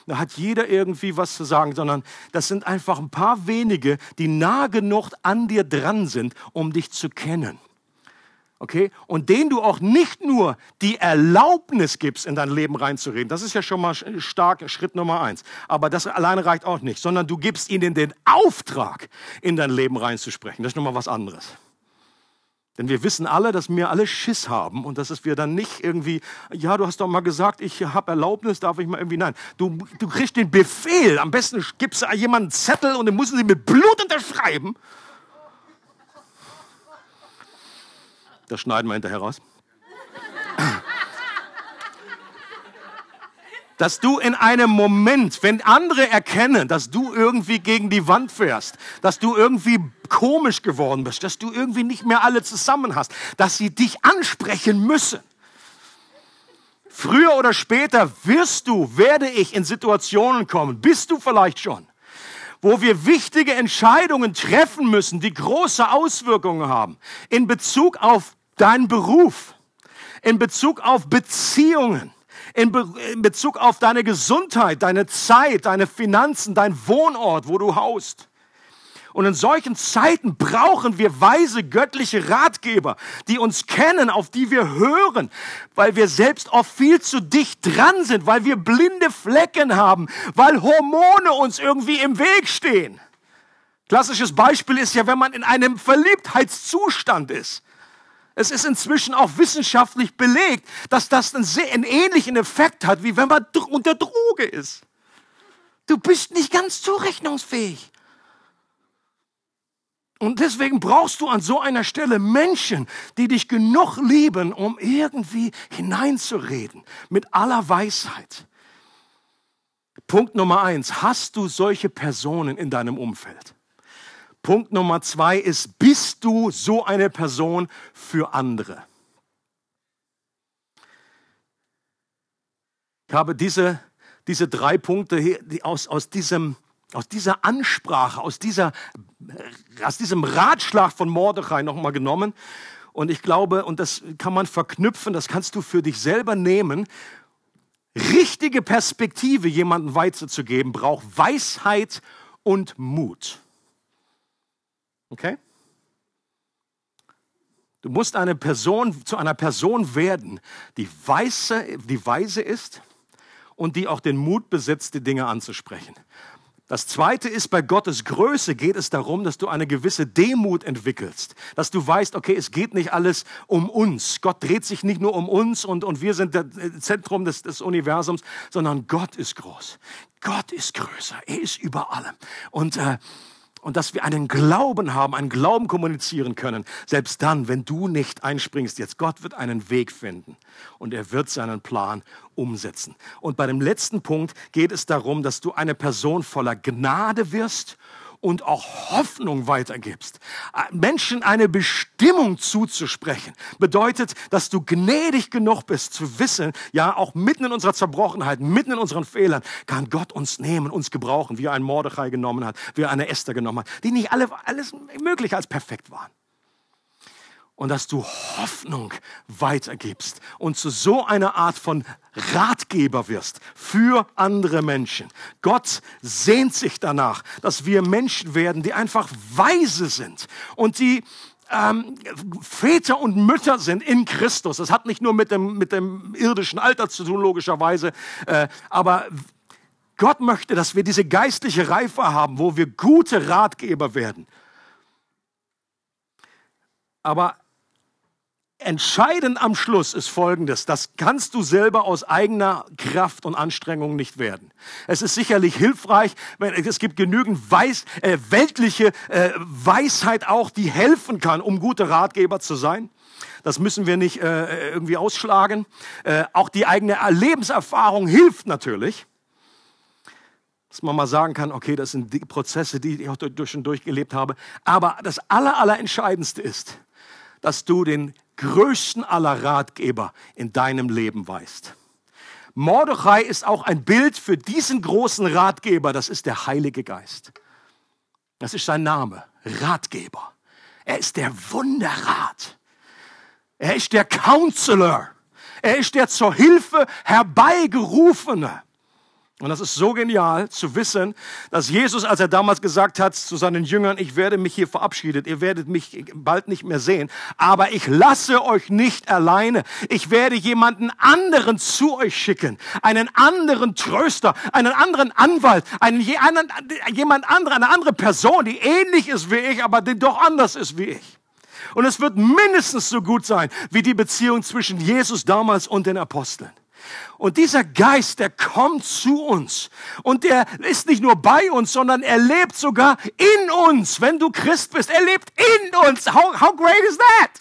Da hat jeder irgendwie was zu sagen, sondern das sind einfach ein paar wenige, die nah genug an dir dran sind, um dich zu kennen okay, und den du auch nicht nur die Erlaubnis gibst, in dein Leben reinzureden, das ist ja schon mal stark Schritt Nummer eins, aber das alleine reicht auch nicht, sondern du gibst ihnen den Auftrag, in dein Leben reinzusprechen. Das ist nochmal was anderes. Denn wir wissen alle, dass wir alle Schiss haben und dass es wir dann nicht irgendwie, ja, du hast doch mal gesagt, ich habe Erlaubnis, darf ich mal irgendwie, nein. Du, du kriegst den Befehl, am besten gibst du jemanden einen Zettel und den müssen sie mit Blut unterschreiben Das schneiden wir hinterher raus. Dass du in einem Moment, wenn andere erkennen, dass du irgendwie gegen die Wand fährst, dass du irgendwie komisch geworden bist, dass du irgendwie nicht mehr alle zusammen hast, dass sie dich ansprechen müssen. Früher oder später wirst du, werde ich in Situationen kommen, bist du vielleicht schon, wo wir wichtige Entscheidungen treffen müssen, die große Auswirkungen haben in Bezug auf dein Beruf, in Bezug auf Beziehungen, in, Be in Bezug auf deine Gesundheit, deine Zeit, deine Finanzen, dein Wohnort, wo du haust. Und in solchen Zeiten brauchen wir weise göttliche Ratgeber, die uns kennen, auf die wir hören, weil wir selbst oft viel zu dicht dran sind, weil wir blinde Flecken haben, weil Hormone uns irgendwie im Weg stehen. Klassisches Beispiel ist ja, wenn man in einem Verliebtheitszustand ist. Es ist inzwischen auch wissenschaftlich belegt, dass das einen, sehr, einen ähnlichen Effekt hat, wie wenn man unter Droge ist. Du bist nicht ganz zurechnungsfähig. Und deswegen brauchst du an so einer Stelle Menschen, die dich genug lieben, um irgendwie hineinzureden mit aller Weisheit. Punkt Nummer eins, hast du solche Personen in deinem Umfeld? Punkt Nummer zwei ist, bist du so eine Person für andere? Ich habe diese, diese drei Punkte hier, die aus, aus diesem aus dieser Ansprache, aus, dieser, aus diesem Ratschlag von Mordechai nochmal genommen. Und ich glaube, und das kann man verknüpfen, das kannst du für dich selber nehmen. Richtige Perspektive jemandem weiterzugeben, braucht Weisheit und Mut. Okay? Du musst eine Person zu einer Person werden, die weise, die weise ist und die auch den Mut besitzt, die Dinge anzusprechen. Das zweite ist, bei Gottes Größe geht es darum, dass du eine gewisse Demut entwickelst. Dass du weißt, okay, es geht nicht alles um uns. Gott dreht sich nicht nur um uns und, und wir sind das Zentrum des, des Universums, sondern Gott ist groß. Gott ist größer. Er ist über allem. Und äh, und dass wir einen Glauben haben, einen Glauben kommunizieren können, selbst dann, wenn du nicht einspringst jetzt. Gott wird einen Weg finden und er wird seinen Plan umsetzen. Und bei dem letzten Punkt geht es darum, dass du eine Person voller Gnade wirst und auch Hoffnung weitergibst. Menschen eine Bestimmung zuzusprechen, bedeutet, dass du gnädig genug bist zu wissen, ja, auch mitten in unserer Zerbrochenheit, mitten in unseren Fehlern, kann Gott uns nehmen, uns gebrauchen, wie er einen Mordechai genommen hat, wie er eine Esther genommen hat, die nicht alle, alles möglich als perfekt waren und dass du Hoffnung weitergibst und zu so einer Art von Ratgeber wirst für andere Menschen. Gott sehnt sich danach, dass wir Menschen werden, die einfach weise sind und die ähm, Väter und Mütter sind in Christus. Das hat nicht nur mit dem, mit dem irdischen Alter zu tun, logischerweise, äh, aber Gott möchte, dass wir diese geistliche Reife haben, wo wir gute Ratgeber werden. Aber Entscheidend am Schluss ist Folgendes, das kannst du selber aus eigener Kraft und Anstrengung nicht werden. Es ist sicherlich hilfreich, wenn es gibt genügend Weiß, äh, weltliche äh, Weisheit auch, die helfen kann, um gute Ratgeber zu sein. Das müssen wir nicht äh, irgendwie ausschlagen. Äh, auch die eigene Lebenserfahrung hilft natürlich. Dass man mal sagen kann, okay, das sind die Prozesse, die ich auch durch und durch gelebt habe. Aber das Aller, Allerentscheidendste ist, dass du den größten aller Ratgeber in deinem Leben weißt. Mordechai ist auch ein Bild für diesen großen Ratgeber, das ist der Heilige Geist. Das ist sein Name, Ratgeber. Er ist der Wunderrat. Er ist der Counselor. Er ist der zur Hilfe herbeigerufene. Und das ist so genial zu wissen, dass Jesus, als er damals gesagt hat zu seinen Jüngern, ich werde mich hier verabschiedet, ihr werdet mich bald nicht mehr sehen, aber ich lasse euch nicht alleine. Ich werde jemanden anderen zu euch schicken, einen anderen Tröster, einen anderen Anwalt, einen, jemand andere, eine andere Person, die ähnlich ist wie ich, aber die doch anders ist wie ich. Und es wird mindestens so gut sein wie die Beziehung zwischen Jesus damals und den Aposteln. Und dieser Geist, der kommt zu uns. Und der ist nicht nur bei uns, sondern er lebt sogar in uns. Wenn du Christ bist, er lebt in uns. How, how great is that?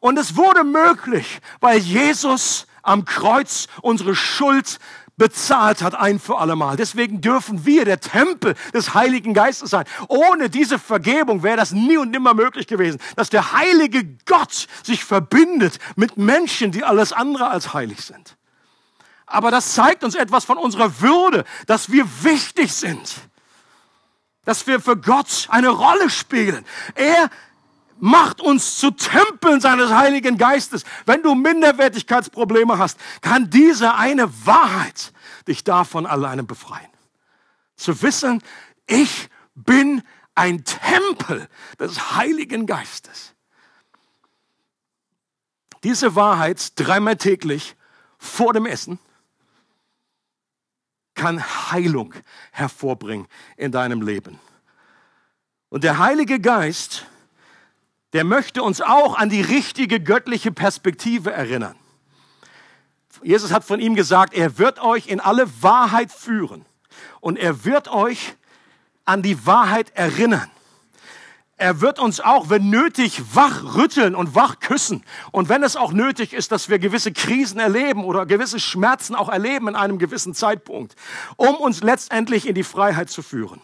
Und es wurde möglich, weil Jesus am Kreuz unsere Schuld bezahlt hat, ein für allemal. Deswegen dürfen wir der Tempel des Heiligen Geistes sein. Ohne diese Vergebung wäre das nie und nimmer möglich gewesen, dass der heilige Gott sich verbindet mit Menschen, die alles andere als heilig sind. Aber das zeigt uns etwas von unserer Würde, dass wir wichtig sind, dass wir für Gott eine Rolle spielen. Er macht uns zu Tempeln seines Heiligen Geistes. Wenn du Minderwertigkeitsprobleme hast, kann diese eine Wahrheit dich davon alleine befreien. Zu wissen, ich bin ein Tempel des Heiligen Geistes. Diese Wahrheit dreimal täglich vor dem Essen kann Heilung hervorbringen in deinem Leben. Und der Heilige Geist, der möchte uns auch an die richtige göttliche Perspektive erinnern. Jesus hat von ihm gesagt, er wird euch in alle Wahrheit führen und er wird euch an die Wahrheit erinnern. Er wird uns auch, wenn nötig, wach rütteln und wach küssen. Und wenn es auch nötig ist, dass wir gewisse Krisen erleben oder gewisse Schmerzen auch erleben in einem gewissen Zeitpunkt, um uns letztendlich in die Freiheit zu führen.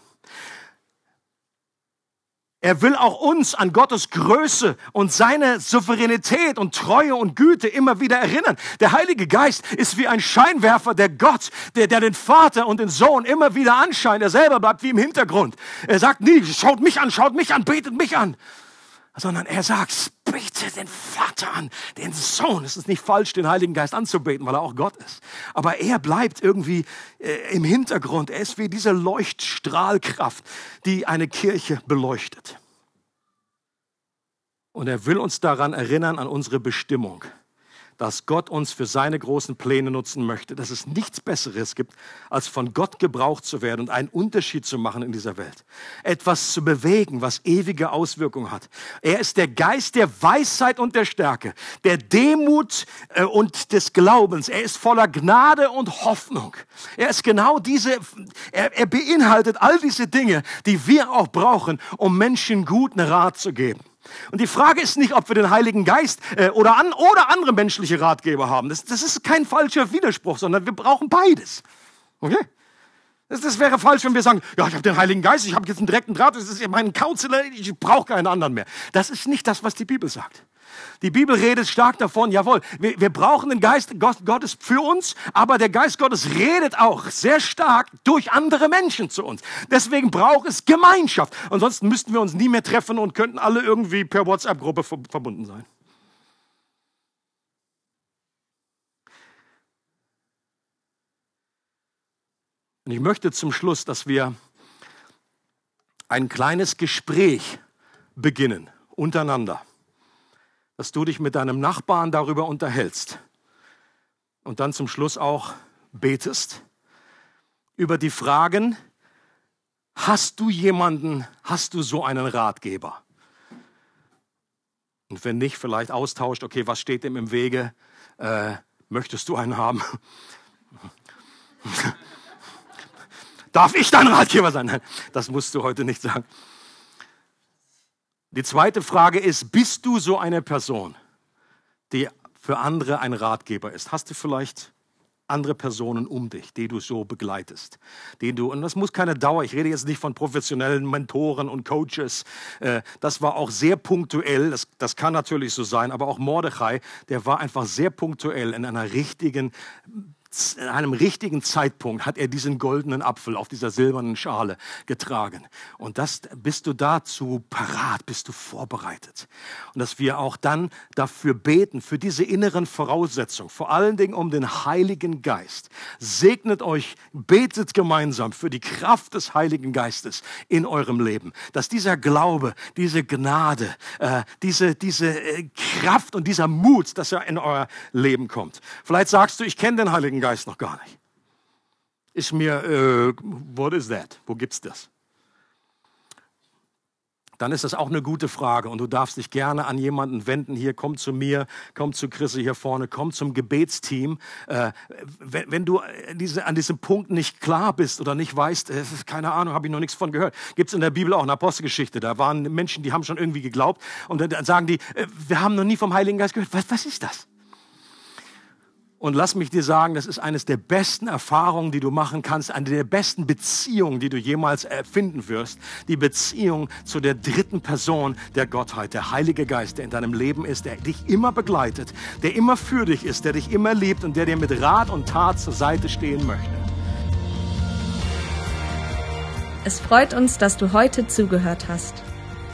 Er will auch uns an Gottes Größe und seine Souveränität und Treue und Güte immer wieder erinnern. Der Heilige Geist ist wie ein Scheinwerfer, der Gott, der, der den Vater und den Sohn immer wieder anscheint. Er selber bleibt wie im Hintergrund. Er sagt nie, schaut mich an, schaut mich an, betet mich an. Sondern er sagt, bete den Vater an, den Sohn. Es ist nicht falsch, den Heiligen Geist anzubeten, weil er auch Gott ist. Aber er bleibt irgendwie äh, im Hintergrund. Er ist wie diese Leuchtstrahlkraft, die eine Kirche beleuchtet. Und er will uns daran erinnern, an unsere Bestimmung dass Gott uns für seine großen Pläne nutzen möchte, dass es nichts Besseres gibt, als von Gott gebraucht zu werden und einen Unterschied zu machen in dieser Welt. Etwas zu bewegen, was ewige Auswirkungen hat. Er ist der Geist der Weisheit und der Stärke, der Demut äh, und des Glaubens. Er ist voller Gnade und Hoffnung. Er ist genau diese, er, er beinhaltet all diese Dinge, die wir auch brauchen, um Menschen guten Rat zu geben. Und die Frage ist nicht, ob wir den Heiligen Geist äh, oder, an, oder andere menschliche Ratgeber haben. Das, das ist kein falscher Widerspruch, sondern wir brauchen beides. Okay? Das, das wäre falsch, wenn wir sagen, ja, ich habe den Heiligen Geist, ich habe jetzt einen direkten Draht, das ist mein Counselor, ich brauche keinen anderen mehr. Das ist nicht das, was die Bibel sagt. Die Bibel redet stark davon, jawohl, wir, wir brauchen den Geist Gottes für uns, aber der Geist Gottes redet auch sehr stark durch andere Menschen zu uns. Deswegen braucht es Gemeinschaft. Ansonsten müssten wir uns nie mehr treffen und könnten alle irgendwie per WhatsApp-Gruppe verbunden sein. Und ich möchte zum Schluss, dass wir ein kleines Gespräch beginnen untereinander dass du dich mit deinem Nachbarn darüber unterhältst und dann zum Schluss auch betest über die Fragen, hast du jemanden, hast du so einen Ratgeber? Und wenn nicht, vielleicht austauscht, okay, was steht dem im Wege? Äh, möchtest du einen haben? <laughs> Darf ich dein Ratgeber sein? Nein, das musst du heute nicht sagen. Die zweite Frage ist, bist du so eine Person, die für andere ein Ratgeber ist? Hast du vielleicht andere Personen um dich, die du so begleitest, die du und das muss keine Dauer. Ich rede jetzt nicht von professionellen Mentoren und Coaches. Äh, das war auch sehr punktuell. Das, das kann natürlich so sein, aber auch Mordechai, der war einfach sehr punktuell in einer richtigen in einem richtigen Zeitpunkt hat er diesen goldenen Apfel auf dieser silbernen Schale getragen. Und das bist du dazu parat, bist du vorbereitet. Und dass wir auch dann dafür beten, für diese inneren Voraussetzungen, vor allen Dingen um den Heiligen Geist. Segnet euch, betet gemeinsam für die Kraft des Heiligen Geistes in eurem Leben. Dass dieser Glaube, diese Gnade, äh, diese, diese äh, Kraft und dieser Mut, dass er in euer Leben kommt. Vielleicht sagst du, ich kenne den Heiligen Geist noch gar nicht. Ist mir, äh, what is that? Wo gibt's das? Dann ist das auch eine gute Frage und du darfst dich gerne an jemanden wenden. Hier, komm zu mir, komm zu Chrisse hier vorne, komm zum Gebetsteam. Äh, wenn, wenn, du diese, an diesem Punkt nicht klar bist oder nicht weißt, äh, keine Ahnung, habe ich noch nichts von gehört. Gibt es in der Bibel auch eine Apostelgeschichte. Da waren Menschen, die haben schon irgendwie geglaubt und dann sagen die, äh, wir haben noch nie vom Heiligen Geist gehört. Was, was ist das? Und lass mich dir sagen, das ist eines der besten Erfahrungen, die du machen kannst, eine der besten Beziehungen, die du jemals erfinden wirst. Die Beziehung zu der dritten Person der Gottheit, der Heilige Geist, der in deinem Leben ist, der dich immer begleitet, der immer für dich ist, der dich immer liebt und der dir mit Rat und Tat zur Seite stehen möchte. Es freut uns, dass du heute zugehört hast.